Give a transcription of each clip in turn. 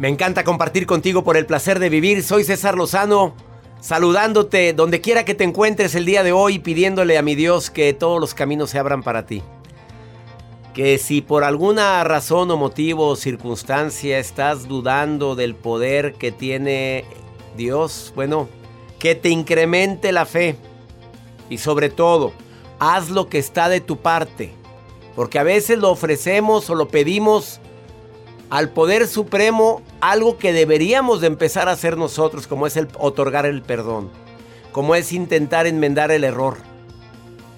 Me encanta compartir contigo por el placer de vivir. Soy César Lozano, saludándote donde quiera que te encuentres el día de hoy, pidiéndole a mi Dios que todos los caminos se abran para ti. Que si por alguna razón o motivo o circunstancia estás dudando del poder que tiene Dios, bueno, que te incremente la fe. Y sobre todo, haz lo que está de tu parte. Porque a veces lo ofrecemos o lo pedimos al poder supremo algo que deberíamos de empezar a hacer nosotros, como es el otorgar el perdón, como es intentar enmendar el error,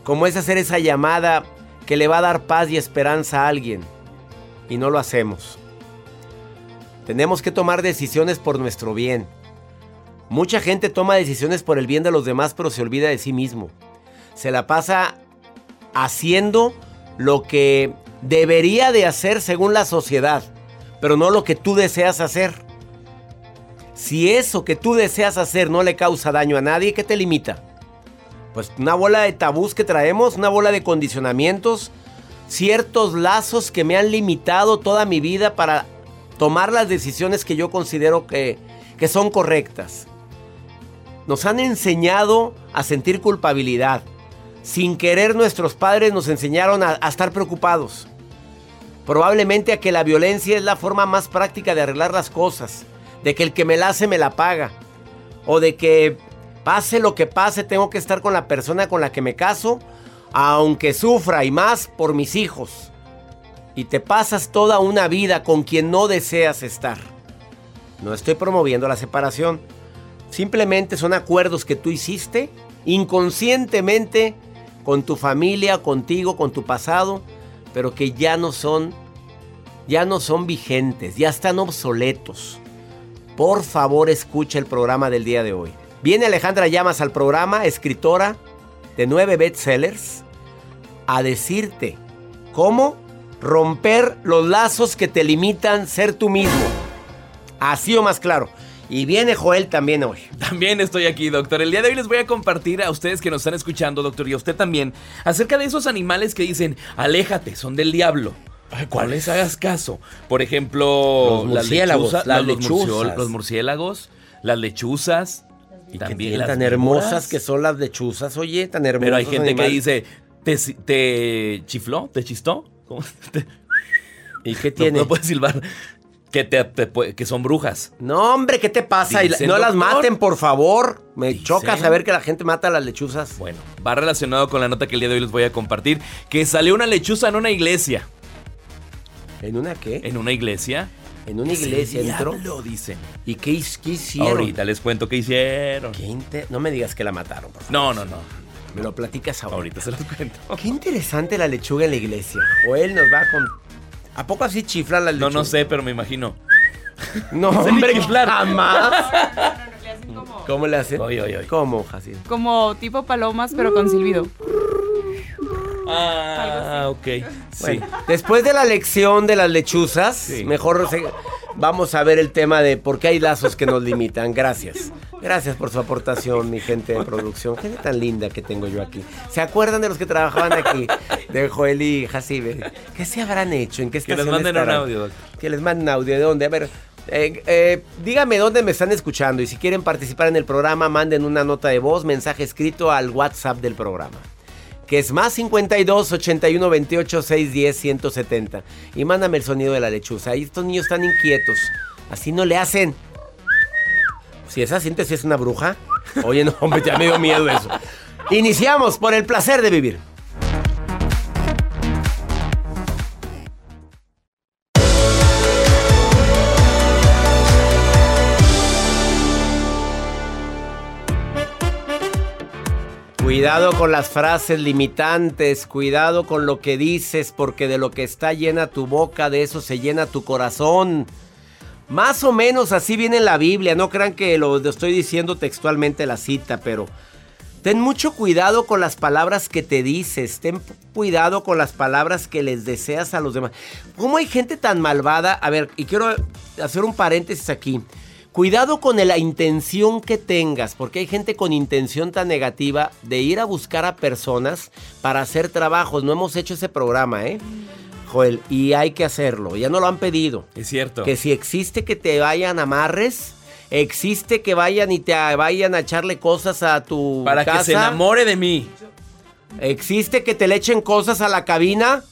como es hacer esa llamada que le va a dar paz y esperanza a alguien, y no lo hacemos. Tenemos que tomar decisiones por nuestro bien. Mucha gente toma decisiones por el bien de los demás, pero se olvida de sí mismo. Se la pasa haciendo lo que debería de hacer según la sociedad pero no lo que tú deseas hacer. Si eso que tú deseas hacer no le causa daño a nadie, ¿qué te limita? Pues una bola de tabús que traemos, una bola de condicionamientos, ciertos lazos que me han limitado toda mi vida para tomar las decisiones que yo considero que, que son correctas. Nos han enseñado a sentir culpabilidad. Sin querer nuestros padres nos enseñaron a, a estar preocupados. Probablemente a que la violencia es la forma más práctica de arreglar las cosas. De que el que me la hace me la paga. O de que pase lo que pase tengo que estar con la persona con la que me caso. Aunque sufra y más por mis hijos. Y te pasas toda una vida con quien no deseas estar. No estoy promoviendo la separación. Simplemente son acuerdos que tú hiciste inconscientemente con tu familia, contigo, con tu pasado pero que ya no son ya no son vigentes, ya están obsoletos. Por favor, escucha el programa del día de hoy. Viene Alejandra Llamas al programa, escritora de nueve bestsellers, a decirte cómo romper los lazos que te limitan ser tú mismo. Así o más claro. Y viene Joel también hoy. También estoy aquí, doctor. El día de hoy les voy a compartir a ustedes que nos están escuchando, doctor, y a usted también, acerca de esos animales que dicen, aléjate, son del diablo. ¿Cuáles hagas caso? Por ejemplo, los murciélagos, las, lechuzas. los murciélagos, las lechuzas. Y también las tan hermosas que son las lechuzas, oye, tan hermosas. Pero hay gente animales. que dice, ¿te, ¿te, chifló? ¿Te chistó? ¿Cómo? ¿Y qué tiene? No, no puedes silbar. Que, te, te, que son brujas. No, hombre, ¿qué te pasa? No las maten, por favor. Me choca saber que la gente mata a las lechuzas. Bueno, va relacionado con la nota que el día de hoy les voy a compartir. Que salió una lechuza en una iglesia. ¿En una qué? En una iglesia. En una iglesia entró. Lo dicen. ¿Y qué, qué, hicieron? Ahorita les cuento qué hicieron. ¿Qué inter... No me digas que la mataron, por favor. No, no, no. Me lo platicas ahora. Ahorita se los cuento. Qué interesante la lechuga en la iglesia. Joel nos va con ¿A poco así chiflan las lechugas? No, no sé, pero me imagino. No, hombre, chiflar. jamás. Como... ¿Cómo le hacen? Oye, oye, oye. ¿Cómo, Jacín? Como tipo palomas, pero con silbido. Ah, ok. Bueno, sí. Después de la lección de las lechuzas, sí. mejor se... vamos a ver el tema de por qué hay lazos que nos limitan. Gracias. Gracias por su aportación, mi gente de producción. Gente tan linda que tengo yo aquí. ¿Se acuerdan de los que trabajaban aquí? De Joel y Jacibe. ¿Qué se habrán hecho? ¿En qué Que les manden un audio, doctor. Que les manden audio. ¿De dónde? A ver, eh, eh, dígame dónde me están escuchando y si quieren participar en el programa, manden una nota de voz, mensaje escrito al WhatsApp del programa. Que es más 52 81 28 610 170. Y mándame el sonido de la lechuza. Ahí estos niños están inquietos. Así no le hacen. Si esa síntesis es una bruja. Oye, no, hombre, ya me dio miedo eso. Iniciamos por el placer de vivir. Cuidado con las frases limitantes, cuidado con lo que dices, porque de lo que está llena tu boca, de eso se llena tu corazón. Más o menos así viene en la Biblia, no crean que lo estoy diciendo textualmente la cita, pero ten mucho cuidado con las palabras que te dices, ten cuidado con las palabras que les deseas a los demás. ¿Cómo hay gente tan malvada? A ver, y quiero hacer un paréntesis aquí. Cuidado con la intención que tengas, porque hay gente con intención tan negativa de ir a buscar a personas para hacer trabajos. No hemos hecho ese programa, ¿eh? Joel, y hay que hacerlo. Ya no lo han pedido. Es cierto. Que si existe que te vayan amarres, existe que vayan y te vayan a echarle cosas a tu Para casa. que se enamore de mí. ¿Existe que te le echen cosas a la cabina?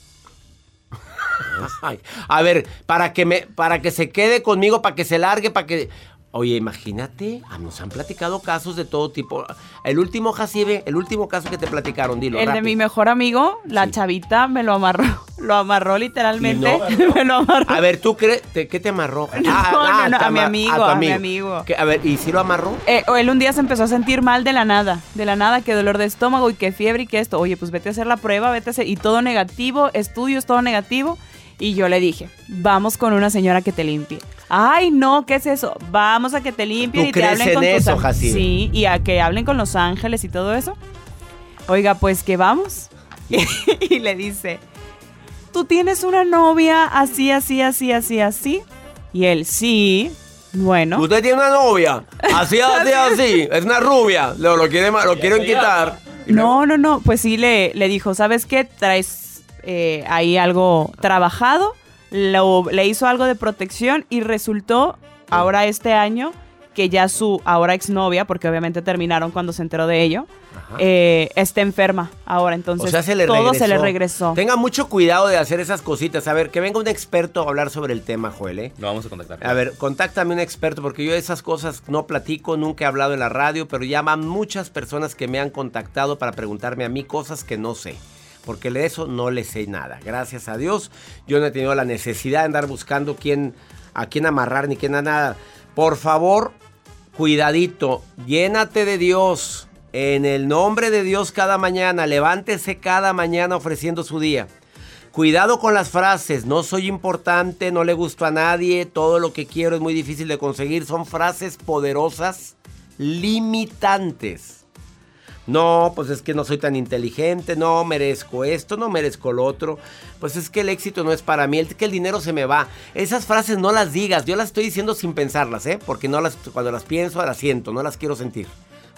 Ay, a ver, para que me, para que se quede conmigo, para que se largue, para que. Oye, imagínate, ah, nos han platicado casos de todo tipo. El último, Jacibe, el último caso que te platicaron, dilo. El de mi mejor amigo, la Sí. chavita, me lo amarró. Lo amarró literalmente. ¿Y no? me lo amarró. A ver, ¿tú crees? ¿Qué te amarró? No, no, a mi amigo, tu a mi amigo. ¿Qué? A ver, ¿y si lo amarró? Eh, o él un día se empezó a sentir mal de la nada, de la nada, que dolor de estómago y que fiebre y que esto. Oye, pues vete a hacer la prueba, vete a hacer. Y todo negativo, estudios, todo negativo. Y yo le dije, vamos con una señora que te limpie. Ay, no, ¿qué es eso? Vamos a que te limpien ¿Tú y te crees hablen en con tus eso. Jacibe? Sí, y a que hablen con los ángeles y todo eso. Oiga, pues que vamos. y le dice, tú tienes una novia así, así, así, así, así. Y él, sí. Bueno. Usted tiene una novia. Así, así, así. Es una rubia. Lo, lo, quiere, ma- lo quieren quitar. Luego- No, no, no. Pues sí le, le dijo, ¿sabes qué? Traes eh, ahí algo trabajado. Lo- le hizo algo de protección y resultó ahora este año que ya su ahora exnovia, porque obviamente terminaron cuando se enteró de ello, eh, está enferma ahora. Entonces o sea, se le todo regresó. se le regresó. Tenga mucho cuidado de hacer esas cositas. A ver, que venga un experto a hablar sobre el tema, Joel. ¿eh? Lo vamos a contactar. A ver, contáctame un experto porque yo de esas cosas no platico, nunca he hablado en la radio, pero ya van muchas personas que me han contactado para preguntarme a mí cosas que no sé. Porque de eso no le sé nada. Gracias a Dios, yo no he tenido la necesidad de andar buscando quién, a quién amarrar ni quién a nada. Por favor, cuidadito, llénate de Dios. En el nombre de Dios cada mañana, levántese cada mañana ofreciendo su día. Cuidado con las frases, no soy importante, no le gusto a nadie, todo lo que quiero es muy difícil de conseguir. Son frases poderosas, limitantes. No, pues es que no soy tan inteligente, no merezco esto, no merezco lo otro. Pues es que el éxito no es para mí, es que el dinero se me va. Esas frases no las digas, yo las estoy diciendo sin pensarlas, ¿eh? Porque no las, cuando las pienso las siento, no las quiero sentir.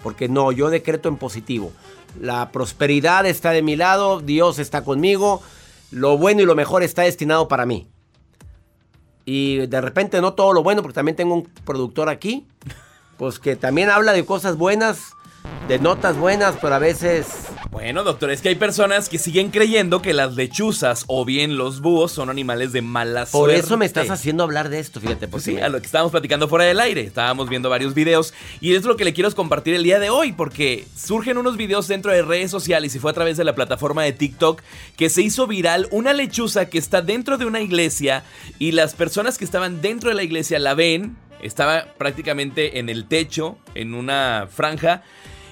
Porque no, yo decreto en positivo. La prosperidad está de mi lado, Dios está conmigo, lo bueno y lo mejor está destinado para mí. Y de repente no todo lo bueno, porque también tengo un productor aquí, pues que también habla de cosas buenas, de notas buenas, pero a veces... Bueno, doctor, es que hay personas que siguen creyendo que las lechuzas o bien los búhos son animales de mala Por suerte. eso me estás haciendo hablar de esto, fíjate. Pues Porque sí, a lo que estábamos platicando fuera del aire. Estábamos viendo varios videos y es lo que le quiero compartir el día de hoy porque surgen unos videos dentro de redes sociales y fue a través de la plataforma de TikTok que se hizo viral una lechuza que está dentro de una iglesia y las personas que estaban dentro de la iglesia la ven, estaba prácticamente en el techo, en una franja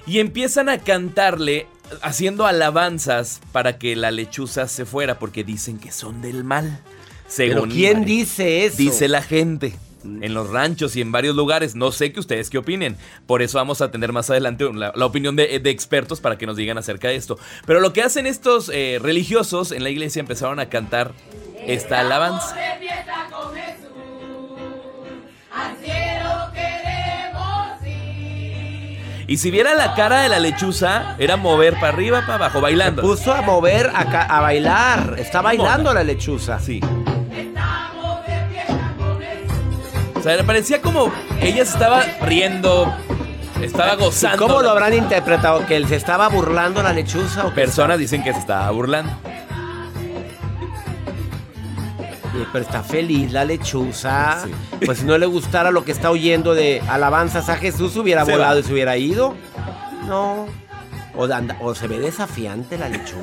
y empiezan a cantarle haciendo alabanzas para que la lechuza se fuera porque dicen que son del mal. Pero Según ¿quién dice eso? Dice la gente. En los ranchos y en varios lugares. No sé que ustedes qué opinen. Por eso vamos a tener más adelante la, la opinión de, de expertos para que nos digan acerca de esto. Pero lo que hacen estos eh, religiosos en la iglesia empezaron a cantar esta alabanza. Y si viera la cara de la lechuza, era mover para arriba, para abajo, bailando. Puso a mover, a, a bailar. Está bailando la lechuza. Sí. O sea, parecía como ella se estaba riendo, estaba gozando. ¿Cómo lo habrán interpretado? ¿Que él se estaba burlando la lechuza? O? Personas dicen que se estaba burlando. Pero está feliz la lechuza. Sí. Pues si no le gustara lo que está oyendo de alabanzas a Jesús, hubiera Se volado va. y se hubiera ido. No. O, anda- o se ve desafiante la lechuza.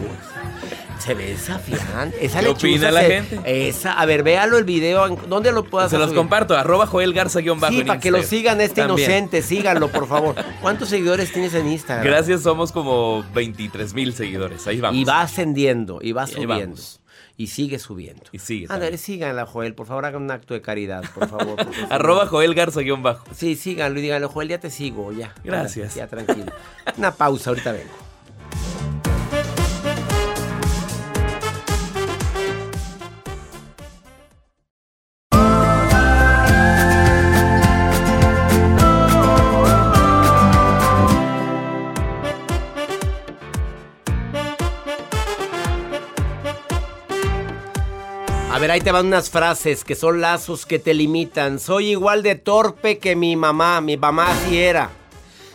se ve desafiante. Esa ¿Qué lechuza opina la se- gente? Esa, a ver, véalo el video. ¿en- ¿Dónde lo puedas Se los subir? comparto, arroba Joel Garza guion bajo Sí, para que lo sigan este También. inocente. Síganlo, por favor. ¿Cuántos seguidores tienes en Instagram? Gracias, somos como 23 mil seguidores. Ahí vamos. Y va ascendiendo, y va Y ahí subiendo. vamos. Y sigue subiendo. Y sigue Ándale, síganla, Joel. Por favor, hagan un acto de caridad, por favor. Arroba Joel Garza guion bajo. Sí, síganlo y díganle, Joel, ya te sigo, ya. Gracias. Ya, tranquilo. Una pausa, ahorita vengo. Ver, ahí te van unas frases que son lazos que te limitan. Soy igual de torpe que mi mamá. Mi mamá así era.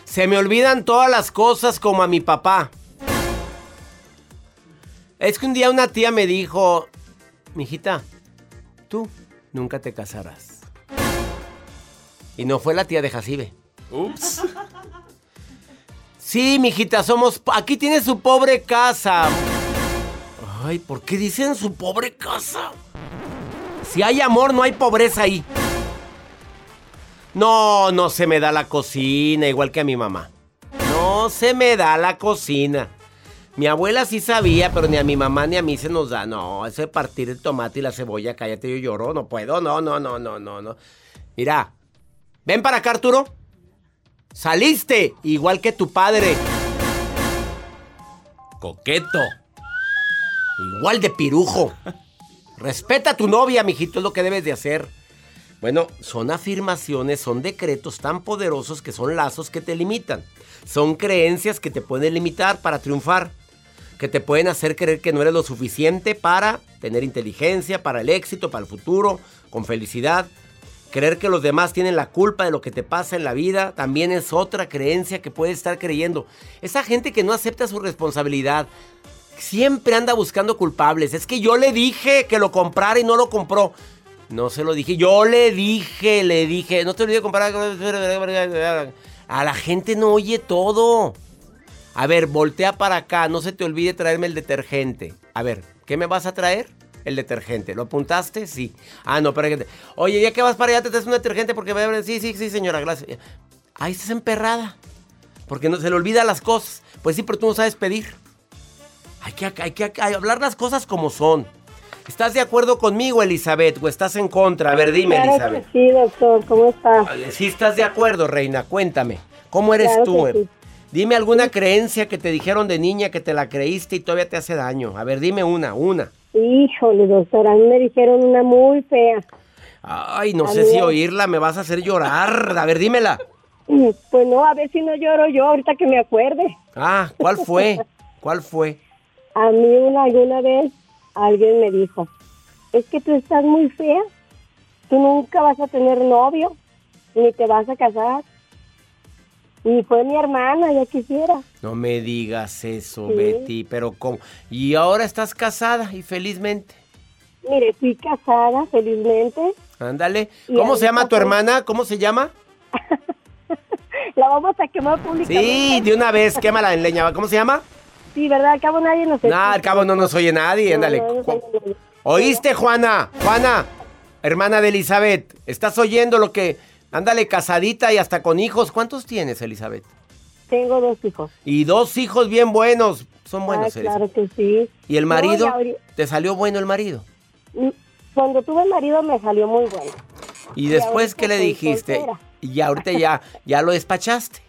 Se me olvidan todas las cosas como a mi papá. Es que un día una tía me dijo, mijita, tú nunca te casarás. Y no fue la tía de Jacibe. Ups. Sí, mijita, somos... Aquí tiene su pobre casa. Ay, ¿por qué dicen su pobre casa? Si hay amor, no hay pobreza ahí. No, no se me da la cocina, igual que a mi mamá. No se me da la cocina. Mi abuela sí sabía, pero ni a mi mamá ni a mí se nos da. No, ese partir el tomate y la cebolla, cállate, yo lloro, no puedo, no, no, no, no, no, no. Mira, ven para acá, Arturo. Saliste, igual que tu padre. Coqueto. Igual de pirujo. Respeta a tu novia, mijito, es lo que debes de hacer. Bueno, son afirmaciones, son decretos tan poderosos que son lazos que te limitan. Son creencias que te pueden limitar para triunfar, que te pueden hacer creer que no eres lo suficiente para tener inteligencia, para el éxito, para el futuro, con felicidad. Creer que los demás tienen la culpa de lo que te pasa en la vida también es otra creencia que puedes estar creyendo. Esa gente que no acepta su responsabilidad, siempre anda buscando culpables. Es que yo le dije que lo comprara y no lo compró. No se lo dije, yo le dije, le dije, no te olvides de comprar. A la gente no oye todo. A ver, voltea para acá, no se te olvide traerme el detergente. A ver, ¿qué me vas a traer? El detergente. ¿Lo apuntaste? Sí. Ah, no, pero... Oye, ya que vas para allá, te traes un detergente porque... Sí, sí, sí, señora, gracias. Ahí estás emperrada. Porque no se le olvida las cosas. Pues sí, pero tú no sabes pedir. Hay que, hay que, hay que hablar las cosas como son. ¿Estás de acuerdo conmigo, Elizabeth, o estás en contra? A ver, dime, Claro Elizabeth. sí, doctor, ¿cómo está? Si estás de acuerdo, reina, cuéntame. ¿Cómo eres Claro tú? sí. Dime alguna creencia que te dijeron de niña que te la creíste y todavía te hace daño. A ver, dime una, una. Híjole, doctor, a mí me dijeron una muy fea. Ay, no A sé si es- oírla me vas a hacer llorar. A ver, dímela. Pues no, a ver si no lloro yo ahorita que me acuerde. Ah, ¿cuál fue? ¿Cuál fue? A mí una, alguna vez alguien me dijo, es que tú estás muy fea, tú nunca vas a tener novio, ni te vas a casar. Y fue mi hermana, ya quisiera. No me digas eso, Sí. Betty, pero ¿cómo? Y ahora estás casada y felizmente. Mire, fui casada, felizmente. Ándale. ¿Cómo se llama tu hermana? ¿Cómo se llama? La vamos a quemar públicamente. Sí, de una vez, quémala en leña. ¿Cómo se llama? Sí, ¿verdad? Al cabo nadie nos No, al cabo no nos oye nadie. Ándale. no. ¿Oíste, Juana? Juana, hermana de Elizabeth. ¿Estás oyendo lo que... Ándale, casadita y hasta con hijos. ¿Cuántos tienes, Elizabeth? Tengo dos hijos. Y dos hijos bien buenos. Son buenos, ah, Elizabeth. claro que sí. ¿Y el marido? ¿Te salió bueno el marido? mm, Cuando tuve marido me salió muy bueno. ¿Y Y después qué le dijiste? soltera. Y ahorita ya, ya lo despachaste.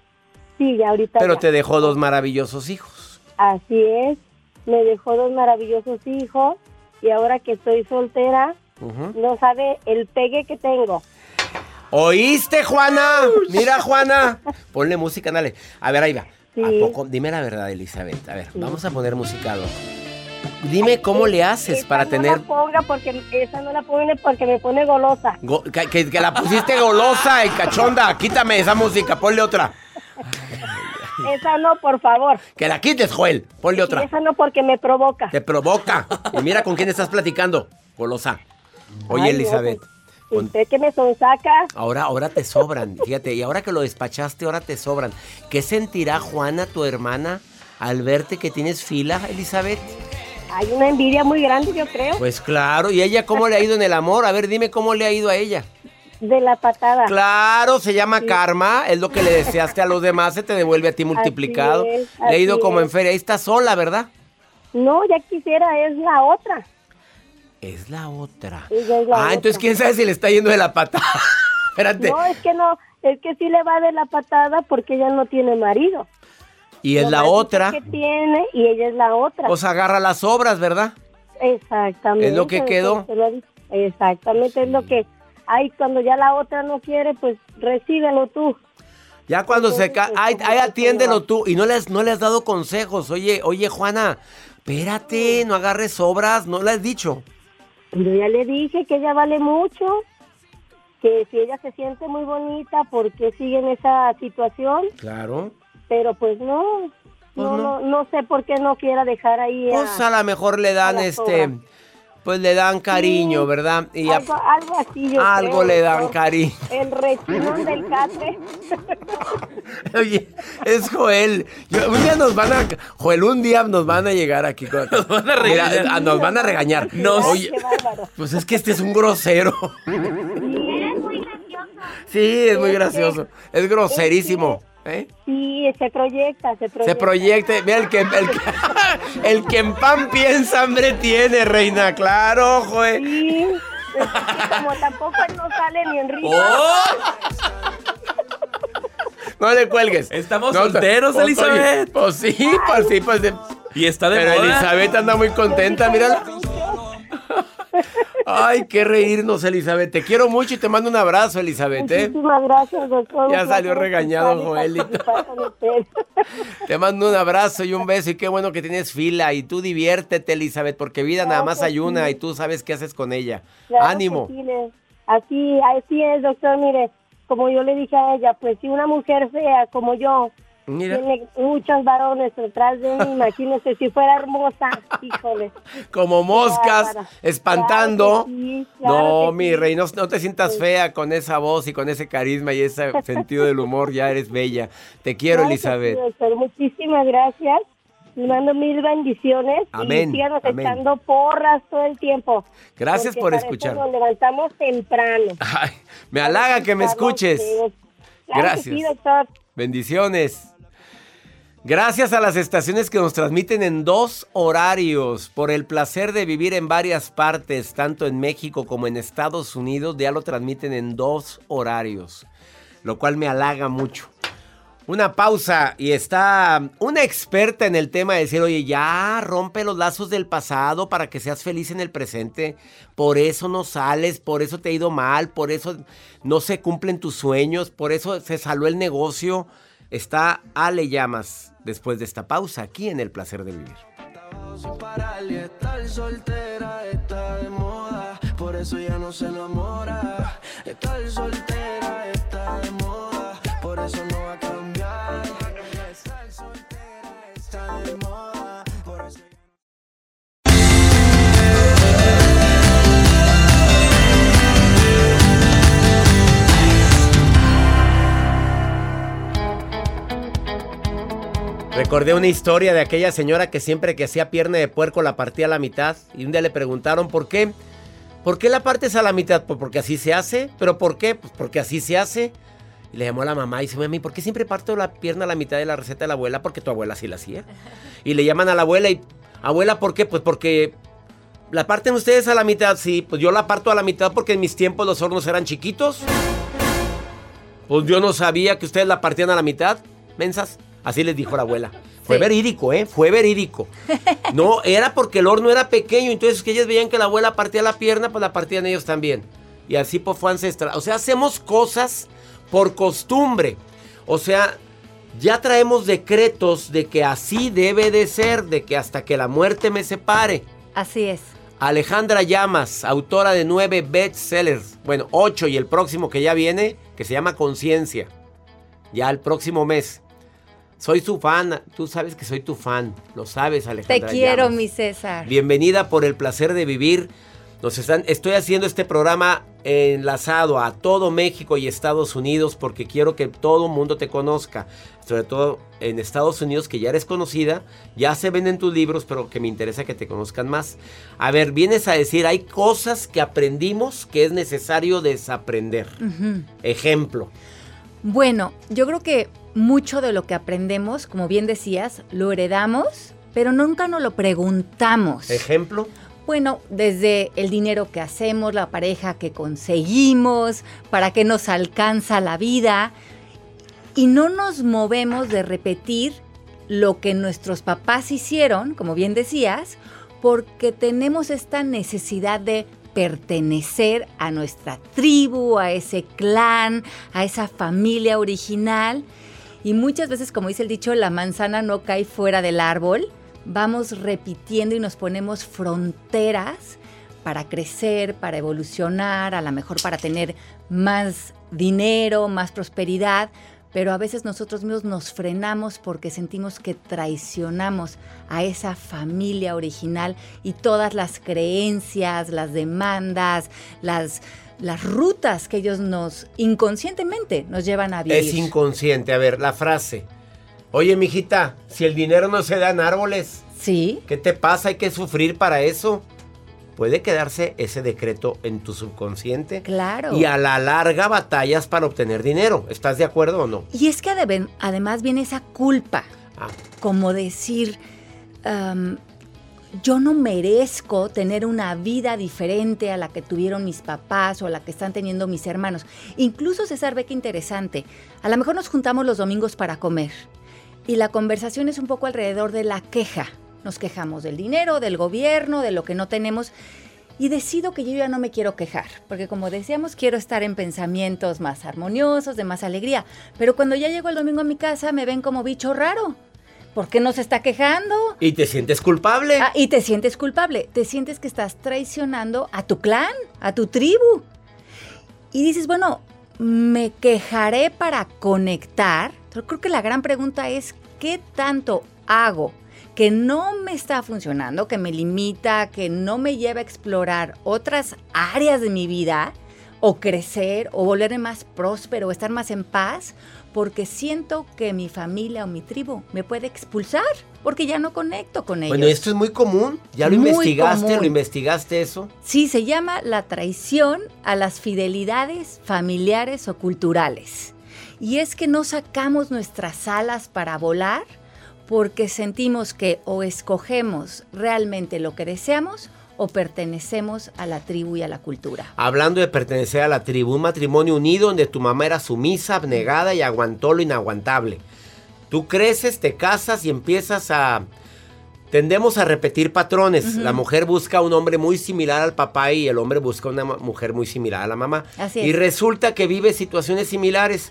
Sí, ya ahorita. Pero ya. te dejó dos maravillosos hijos. Así es. Me dejó dos maravillosos hijos. Y ahora que estoy soltera, no sabe el pegue que tengo. ¿Oíste, Juana? Mira, Juana. Ponle música, dale. A ver, ahí va. Sí. ¿A poco? Dime la verdad, Elizabeth. A ver, vamos a poner música. loco. Dime cómo le haces Esa para no tener... la ponga porque esa no la pone porque me pone golosa. Go- que, que- que la pusiste golosa y cachonda. Quítame esa música, ponle otra. Esa no, por favor. Que la quites, Joel. Ponle otra. Esa no porque me provoca. Te provoca. Y mira con quién estás platicando. Golosa. Oye, Ay, Elizabeth. pon- Usted que me sonsaca. Ahora, ahora te sobran. Fíjate, y ahora que lo despachaste, ahora te sobran. ¿Qué sentirá Juana, tu hermana, al verte que tienes fila, Elizabeth? Hay una envidia muy grande, yo creo. Pues claro, ¿y ella cómo le ha ido en el amor? A ver, dime cómo le ha ido a ella. De la patada. Claro, se llama karma, es lo que le deseaste a los demás, se te devuelve a ti multiplicado. es, ha ido así como es. en feria, ahí está sola, ¿verdad? No, ya quisiera, es la otra. Es la otra. Es la ah, otra. entonces quién sabe si le está yendo de la patada. Espérate. No, es que no, es que sí le va de la patada porque ella no tiene marido. y es la otra. que tiene y ella es la otra. Pues agarra las obras, ¿verdad? Exactamente. Es lo que quedó. Exactamente, es lo que hay cuando ya la otra no quiere, pues recíbelo tú. Ya cuando se cae, pues, ¿cómo te atiéndelo tú. Y no le, has, no le has dado consejos. Oye, oye, Juana, espérate, no agarres obras, no le has dicho. Yo ya le dije que ella vale mucho, que si ella se siente muy bonita, ¿por qué sigue en esa situación? Claro. Pero pues no, Pues no, no. no, sé por qué no quiera dejar ahí Pues a lo mejor le dan este. Pues le dan cariño, Sí, ¿verdad? Y a- algo, algo así yo algo creo, le dan cariño. El rechinón del catre. Oye, es Joel. Yo- un día nos van a, Joel, un día nos van a llegar aquí. Con, nos van a regañar. nos van a regañar. Nos- Oye, qué bárbaro. pues es que este es un grosero. Sí, es muy gracioso. Es groserísimo. ¿Eh? Sí, se proyecta, se proyecta. Se proyecta. Mira, el que, el, que, el que en pan piensa, hambre tiene, reina. Claro, Joel. Sí, es que como tampoco él no sale ni en río. ¡Oh! No le cuelgues. Estamos No, solteros, pues, Elizabeth. Pues sí, pues sí, pues. de- Y está de Pero moda. Elizabeth anda muy contenta, mira. Ay, qué reírnos, Elizabeth. Te quiero mucho y te mando un abrazo, Elizabeth. ¿eh? Muchísimas gracias, doctor. Ya salió regañado, Joelito. Te mando un abrazo y un beso y qué bueno que tienes fila. Y tú diviértete, Elizabeth, porque vida nada más hay una y tú sabes qué haces con ella. Claro Ánimo. sí, Así, así es, doctor. Mire, como yo le dije a ella, pues si una mujer fea como yo Mira, tiene muchos varones detrás de mí, imagínese si fuera hermosa, híjole. como moscas, espantando. Claro que sí, claro no, mi sí. rey, no, no te sientas fea con esa voz y con ese carisma y ese sentido del humor. Ya eres bella. Te quiero, Elizabeth. doctor. Muchísimas gracias. Le mando mil bendiciones. Amén, Y síganos amén. echando porras todo el tiempo. Gracias por escuchar. Nos levantamos temprano. Ay, me halaga que me escuches. Gracias. sí, doctor. Bendiciones. Gracias a las estaciones que nos transmiten en dos horarios, por el placer de vivir en varias partes, tanto en México como en Estados Unidos, ya lo transmiten en dos horarios, lo cual me halaga mucho. Una pausa y está una experta en el tema de decir, oye, ya rompe los lazos del pasado para que seas feliz en el presente. Por eso no sales, por eso te ha ido mal, por eso no se cumplen tus sueños, por eso se saló el negocio. Está Ale Llamas después de esta pausa aquí en El Placer de Vivir. Soltera está de moda, Recordé una historia de aquella señora que siempre que hacía pierna de puerco la partía a la mitad y un día le preguntaron por qué. ¿Por qué la partes a la mitad? Pues porque así se hace. ¿Pero por qué? Pues porque así se hace. Y le llamó a la mamá y dice, mami, ¿por qué siempre parto la pierna a la mitad de la receta de la abuela? Porque tu abuela así la hacía. Y le llaman a la abuela y, abuela, ¿por qué? Pues porque la parten ustedes a la mitad. Sí, pues yo la parto a la mitad porque en mis tiempos los hornos eran chiquitos. Pues yo no sabía que ustedes la partían a la mitad, mensas. Así les dijo la abuela. Fue Sí. verídico, ¿eh? Fue verídico. No, era porque el horno era pequeño, entonces que ellos veían que la abuela partía la pierna, pues la partían ellos también. Y así pues fue ancestral. O sea, hacemos cosas por costumbre. O sea, ya traemos decretos de que así debe de ser, de que hasta que la muerte me separe. Así es. Alejandra Llamas, autora de nueve bestsellers, bueno, ocho y el próximo que ya viene, que se llama Conciencia. Ya el próximo mes. Soy su fan, tú sabes que soy tu fan, lo sabes Te Alejandra. quiero, Llamas. mi César. Bienvenida por el placer de vivir. Nos están, estoy haciendo este programa enlazado a todo México y Estados Unidos porque quiero que todo el mundo te conozca. Sobre todo en Estados Unidos, que ya eres conocida, ya se venden tus libros, pero que me interesa que te conozcan más. A ver, vienes a decir, hay cosas que aprendimos que es necesario desaprender. Ejemplo. Bueno, yo creo que mucho de lo que aprendemos, como bien decías, lo heredamos, pero nunca nos lo preguntamos. Ejemplo. Bueno, desde el dinero que hacemos, la pareja que conseguimos, para qué nos alcanza la vida, y no nos movemos de repetir lo que nuestros papás hicieron, como bien decías, porque tenemos esta necesidad de pertenecer a nuestra tribu, a ese clan, a esa familia original. Y muchas veces, como dice el dicho, la manzana no cae fuera del árbol. Vamos repitiendo y nos ponemos fronteras para crecer, para evolucionar, a lo mejor para tener más dinero, más prosperidad, pero a veces nosotros mismos nos frenamos porque sentimos que traicionamos a esa familia original y todas las creencias, las demandas, las, las rutas que ellos nos inconscientemente nos llevan a vivir. Es inconsciente. A ver, la frase. Oye, mijita, si el dinero no se da en árboles, Sí, ¿qué te pasa? Hay que sufrir para eso. Puede quedarse ese decreto en tu subconsciente. claro. Y a la larga batallas para obtener dinero. ¿Estás de acuerdo o no? Y es que adem- además viene esa culpa. Ah, como decir, yo no merezco tener una vida diferente a la que tuvieron mis papás o a la que están teniendo mis hermanos. Incluso César ve que interesante. A lo mejor nos juntamos los domingos para comer y la conversación es un poco alrededor de la queja. Nos quejamos del dinero, del gobierno, de lo que no tenemos. Y decido que yo ya no me quiero quejar, porque como decíamos, quiero estar en pensamientos más armoniosos, de más alegría. Pero cuando ya llego el domingo a mi casa, me ven como bicho raro. ¿Por qué no se está quejando? Y te sientes culpable. Ah, y te sientes culpable, te sientes que estás traicionando a tu clan, a tu tribu. Y dices, bueno, me quejaré para conectar. Pero creo que la gran pregunta es, ¿qué tanto hago que no me está funcionando, que me limita, que no me lleva a explorar otras áreas de mi vida? O crecer, o volverme más próspero, o estar más en paz, porque siento que mi familia o mi tribu me puede expulsar, porque ya no conecto con ellos. Bueno, esto es muy común. ¿Ya lo Muy investigaste? común. ¿Lo investigaste eso? Sí, se llama la traición a las fidelidades familiares o culturales. Y es que no sacamos nuestras alas para volar porque sentimos que o escogemos realmente lo que deseamos o pertenecemos a la tribu y a la cultura. Hablando de pertenecer a la tribu, un matrimonio unido donde tu mamá era sumisa, abnegada y aguantó lo inaguantable. Tú creces, te casas y empiezas a... Tendemos a repetir patrones. La mujer busca un hombre muy similar al papá y el hombre busca una mu- mujer muy similar a la mamá. Así Y es. resulta que vives situaciones similares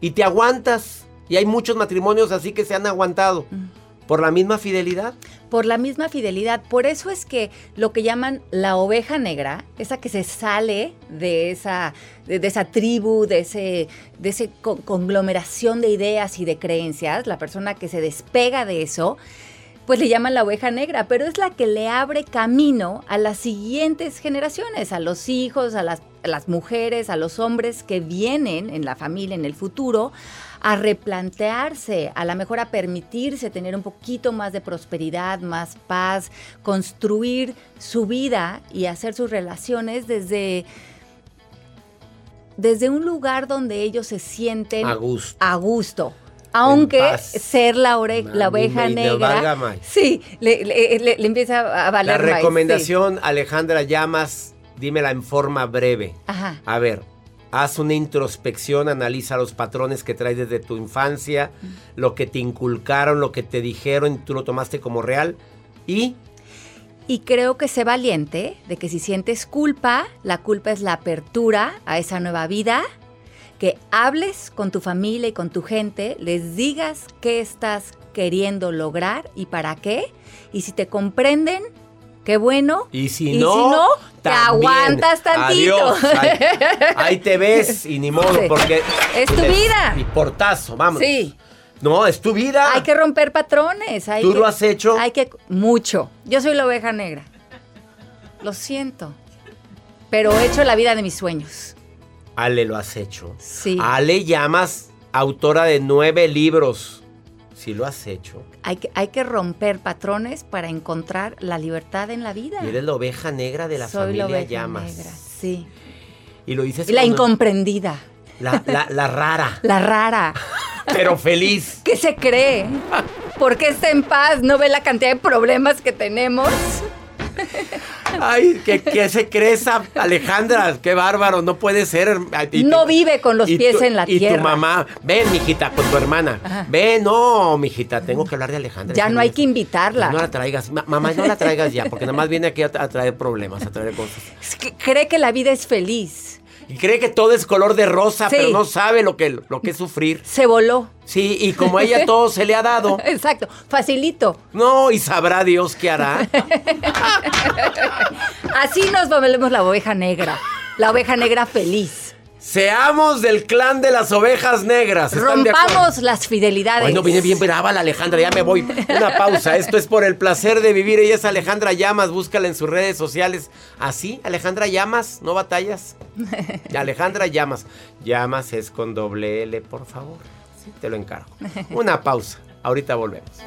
y te aguantas. Y hay muchos matrimonios así que se han aguantado por la misma fidelidad. por la misma fidelidad. Por eso es que lo que llaman la oveja negra, esa que se sale de esa, de, de esa tribu, de ese, de ese co- conglomeración de ideas y de creencias, la persona que se despega de eso, pues le llaman la oveja negra, pero es la que le abre camino a las siguientes generaciones, a los hijos, a las, a las mujeres, a los hombres que vienen en la familia en el futuro a replantearse, a lo mejor a permitirse tener un poquito más de prosperidad, más paz, construir su vida y hacer sus relaciones desde, desde un lugar donde ellos se sienten A gusto. a gusto. Aunque ser la, ore- la oveja negra, más. sí, le, le- le- le empieza a La valer más, sí. recomendación, Alejandra Llamas, dímela en forma breve. Ajá. A ver, haz una introspección, analiza los patrones que traes desde tu infancia, lo que te inculcaron, lo que te dijeron, tú lo tomaste como real y Y creo que sé valiente de que si sientes culpa, la culpa es la apertura a esa nueva vida, que hables con tu familia y con tu gente, les digas qué estás queriendo lograr y para qué, y si te comprenden, qué bueno. y si Y no, si no, te aguantas tantito. Adiós. Ahí, ahí te ves y ni modo Sí. porque Es tu vida. Y portazo, vamos. Sí. No, es tu vida. Hay que romper patrones. Hay ¿Tú que- lo has hecho? Hay que mucho. Yo soy la oveja negra. Lo siento. pero he hecho la vida de mis sueños. Ale, lo has hecho. Sí. Ale Llamas, autora de nueve libros. Sí lo has hecho. Hay que, hay que romper patrones para encontrar la libertad en la vida. Y eres la oveja negra de la Soy familia la oveja Llamas. negra, sí. Y lo dices Y la incomprendida, la, la- la rara, la rara. pero feliz. ¿Qué se cree? ¿Por qué está en paz? ¿No ve la cantidad de problemas que tenemos? Ay, ¿qué, qué se cree esa Alejandra? Qué bárbaro, no puede ser. Y No tu- vive con los y pies tu- en la y tierra. tu mamá, ven, mijita, con tu hermana. Ajá. Ven, no, mijita, tengo que hablar de Alejandra. Ya no hay que invitarla. No la traigas. Ma- mamá, no la traigas ya, porque nada más viene aquí a, a traer problemas, a traer cosas. Es que cree que la vida es feliz. Y cree que todo es color de rosa, Sí. pero no sabe lo que, lo que es sufrir. Se voló. Sí, y como a ella todo se le ha dado. Exacto. Facilito. No, y sabrá Dios qué hará. Así nos volvemos la oveja negra. La oveja negra feliz. Seamos del clan de las ovejas negras. Rompamos las fidelidades. Bueno, viene bien brava la Alejandra, ya me voy. Una pausa. Esto es por el placer de vivir. Ella es Alejandra Llamas, búscala en sus redes sociales. ¿Así? Alejandra Llamas, ¿no batallas? Alejandra Llamas. Llamas es con doble L, por favor. Sí, te lo encargo. Una pausa. Ahorita volvemos.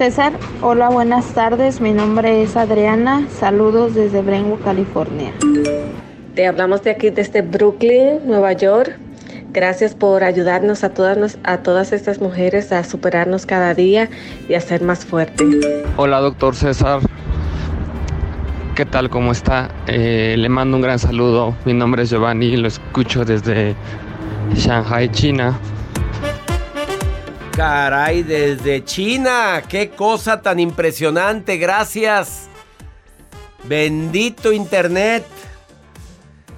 César, hola, buenas tardes. Mi nombre es Adriana. Saludos desde Brentwood, California. Te hablamos de aquí desde Brooklyn, Nueva York. Gracias por ayudarnos a todas, a todas estas mujeres a superarnos cada día y a ser más fuertes. Hola, doctor César. ¿Qué tal? ¿Cómo está? Eh, le mando un gran saludo. Mi nombre es Giovanni, lo escucho desde Shanghai, China. Caray, desde China. Qué cosa tan impresionante. Gracias. Bendito Internet.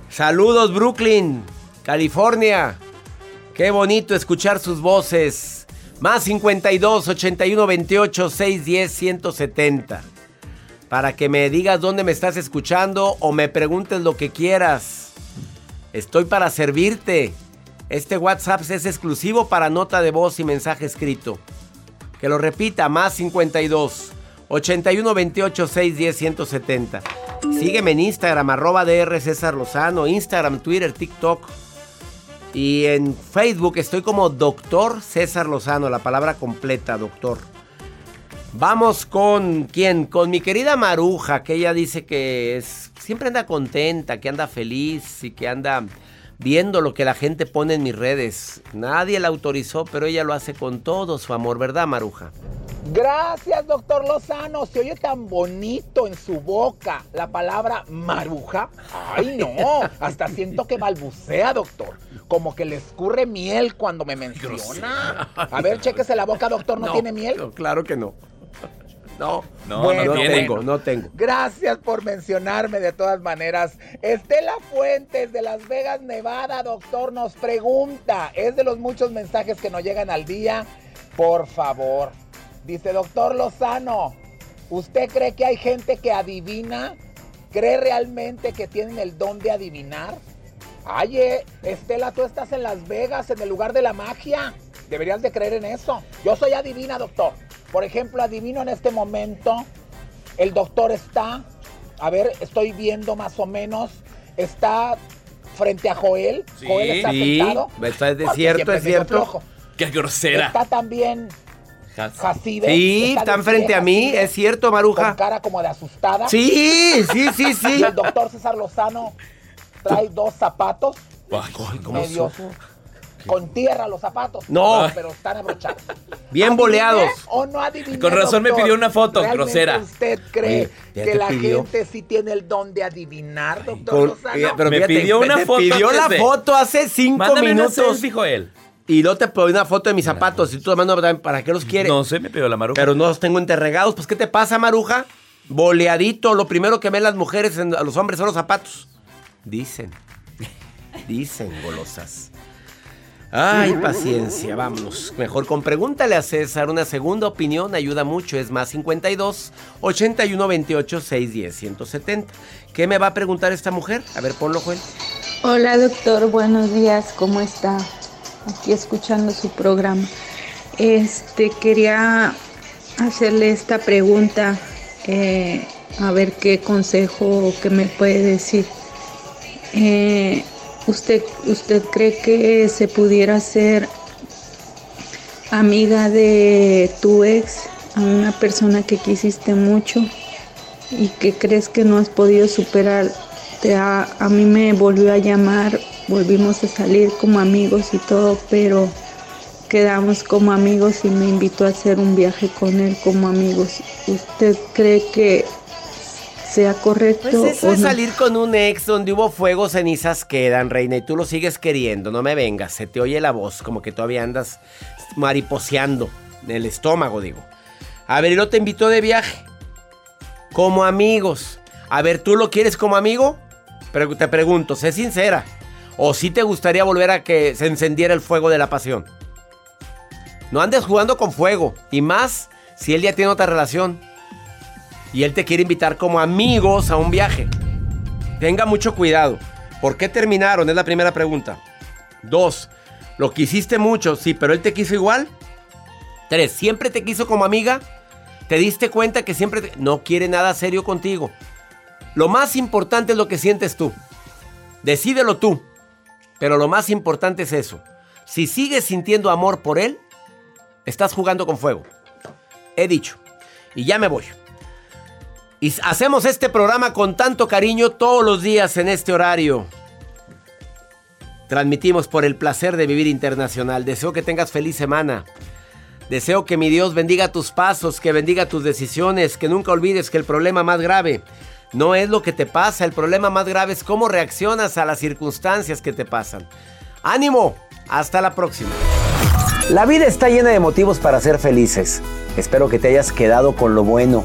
Saludos Brooklyn, California. Qué bonito escuchar sus voces. Más 52 81 28 610 170. Para que me digas dónde me estás escuchando o me preguntes lo que quieras. Estoy para servirte. Este WhatsApp es exclusivo para nota de voz y mensaje escrito. Que lo repita, más 52 81 28 610 170. Sígueme en Instagram, arroba DR César Lozano, Instagram, Twitter, TikTok. Y en Facebook estoy como Doctor César Lozano, la palabra completa, doctor. Vamos con quién? Con mi querida Maruja, que ella dice que es, siempre anda contenta, que anda feliz y que anda viendo lo que la gente pone en mis redes. Nadie la autorizó, pero ella lo hace con todo su amor, ¿verdad, Maruja? Gracias, doctor Lozano. Se oye tan bonito en su boca la palabra maruja. Ay, no. Hasta siento que balbucea, doctor. Como que le escurre miel cuando me menciona. A ver, chéquese la boca, doctor. ¿No, tiene miel? no, claro que no. No, No, Bueno, no tengo, no tengo. Gracias por mencionarme de todas maneras. Estela Fuentes de Las Vegas, Nevada, doctor, nos pregunta. Es de los muchos mensajes que nos llegan al día. Por favor. Dice, doctor Lozano, ¿usted cree que hay gente que adivina? ¿Cree realmente que tienen el don de adivinar? Ay, eh, Estela, tú estás en Las Vegas, en el lugar de la magia. Deberías de creer en eso. Yo soy adivina, doctor. Por ejemplo, adivino en este momento. El doctor está, a ver, estoy viendo más o menos, está frente a Joel. Sí, Joel está Sí, sentado. está- es cierto, es cierto. flojo. Qué grosera. Está también Jacibe. Sí, están frente a mí, Jacibe, es cierto, Con Maruja. cara como de asustada. Sí, sí, sí, Y sí. el doctor César Lozano trae dos zapatos Ay, ¿cómo medio supo? Con tierra los zapatos. No. Pero están abrochados. Bien ¿Adiviné boleados. ¿O no adiviné, Con razón me pidió una foto, ¿Realmente grosera. ¿Usted cree Oye, que la pidió. gente sí tiene el don de adivinar, doctor Con- Lozano? Oiga, pero Me fíjate, pidió una foto pidió antes la de- foto hace cinco Mándame minutos. selfie, Joel. Y luego te pidió una foto de mis zapatos. Y tú mando para qué los quieres. No sé, me pidió la maruja. Pero no los tengo enterregados. Pues, ¿qué te pasa, Maruja? Boleadito. Lo primero que ven las mujeres, en- a los hombres, son los zapatos. Dicen. Dicen, golosas. Ay, paciencia, vámonos. Mejor con pregúntale a César. Una segunda opinión ayuda mucho. Es más 52 81 28 610 170. ¿Qué me va a preguntar esta mujer? A ver, ponlo, Joel. Hola doctor, buenos días, ¿cómo está? Aquí escuchando su programa. Este, quería hacerle esta pregunta, eh, a ver qué consejo o qué me puede decir. Eh, ¿usted, ¿Usted cree que se pudiera ser amiga de tu ex, a una persona que quisiste mucho y que crees que no has podido superar? Te a, a mí me volvió a llamar, volvimos a salir como amigos y todo, pero quedamos como amigos y me invitó a hacer un viaje con él como amigos. ¿Usted cree que sea correcto? Pues eso o es no? salir con un ex donde hubo fuego, cenizas quedan, reina, y tú lo sigues queriendo. No me vengas, se te oye la voz, como que todavía andas mariposeando en el estómago, digo. A ver, y te invitó de viaje. Como amigos. A ver, ¿tú lo quieres como amigo? Pero te pregunto, sé sincera. ¿O si te gustaría volver a que se encendiera el fuego de la pasión? No andes jugando con fuego. Y más si él ya tiene otra relación. Y él te quiere invitar como amigos a un viaje. Tenga mucho cuidado. ¿Por qué terminaron? Es la primera pregunta. Dos, lo quisiste mucho, sí, pero él te quiso igual. Tres, ¿siempre te quiso como amiga? ¿Te diste cuenta que siempre no quiere nada serio contigo? Lo más importante es lo que sientes tú. Decídelo tú. Pero lo más importante es eso. Si sigues sintiendo amor por él, estás jugando con fuego. He dicho. Y ya me voy. Y hacemos este programa con tanto cariño todos los días en este horario. Transmitimos por el placer de vivir internacional. Deseo que tengas feliz semana. Deseo que mi Dios bendiga tus pasos, que bendiga tus decisiones, que nunca olvides que el problema más grave no es lo que te pasa, el problema más grave es cómo reaccionas a las circunstancias que te pasan. ánimo, hasta la próxima. La vida está llena de motivos para ser felices. Espero que te hayas quedado con lo bueno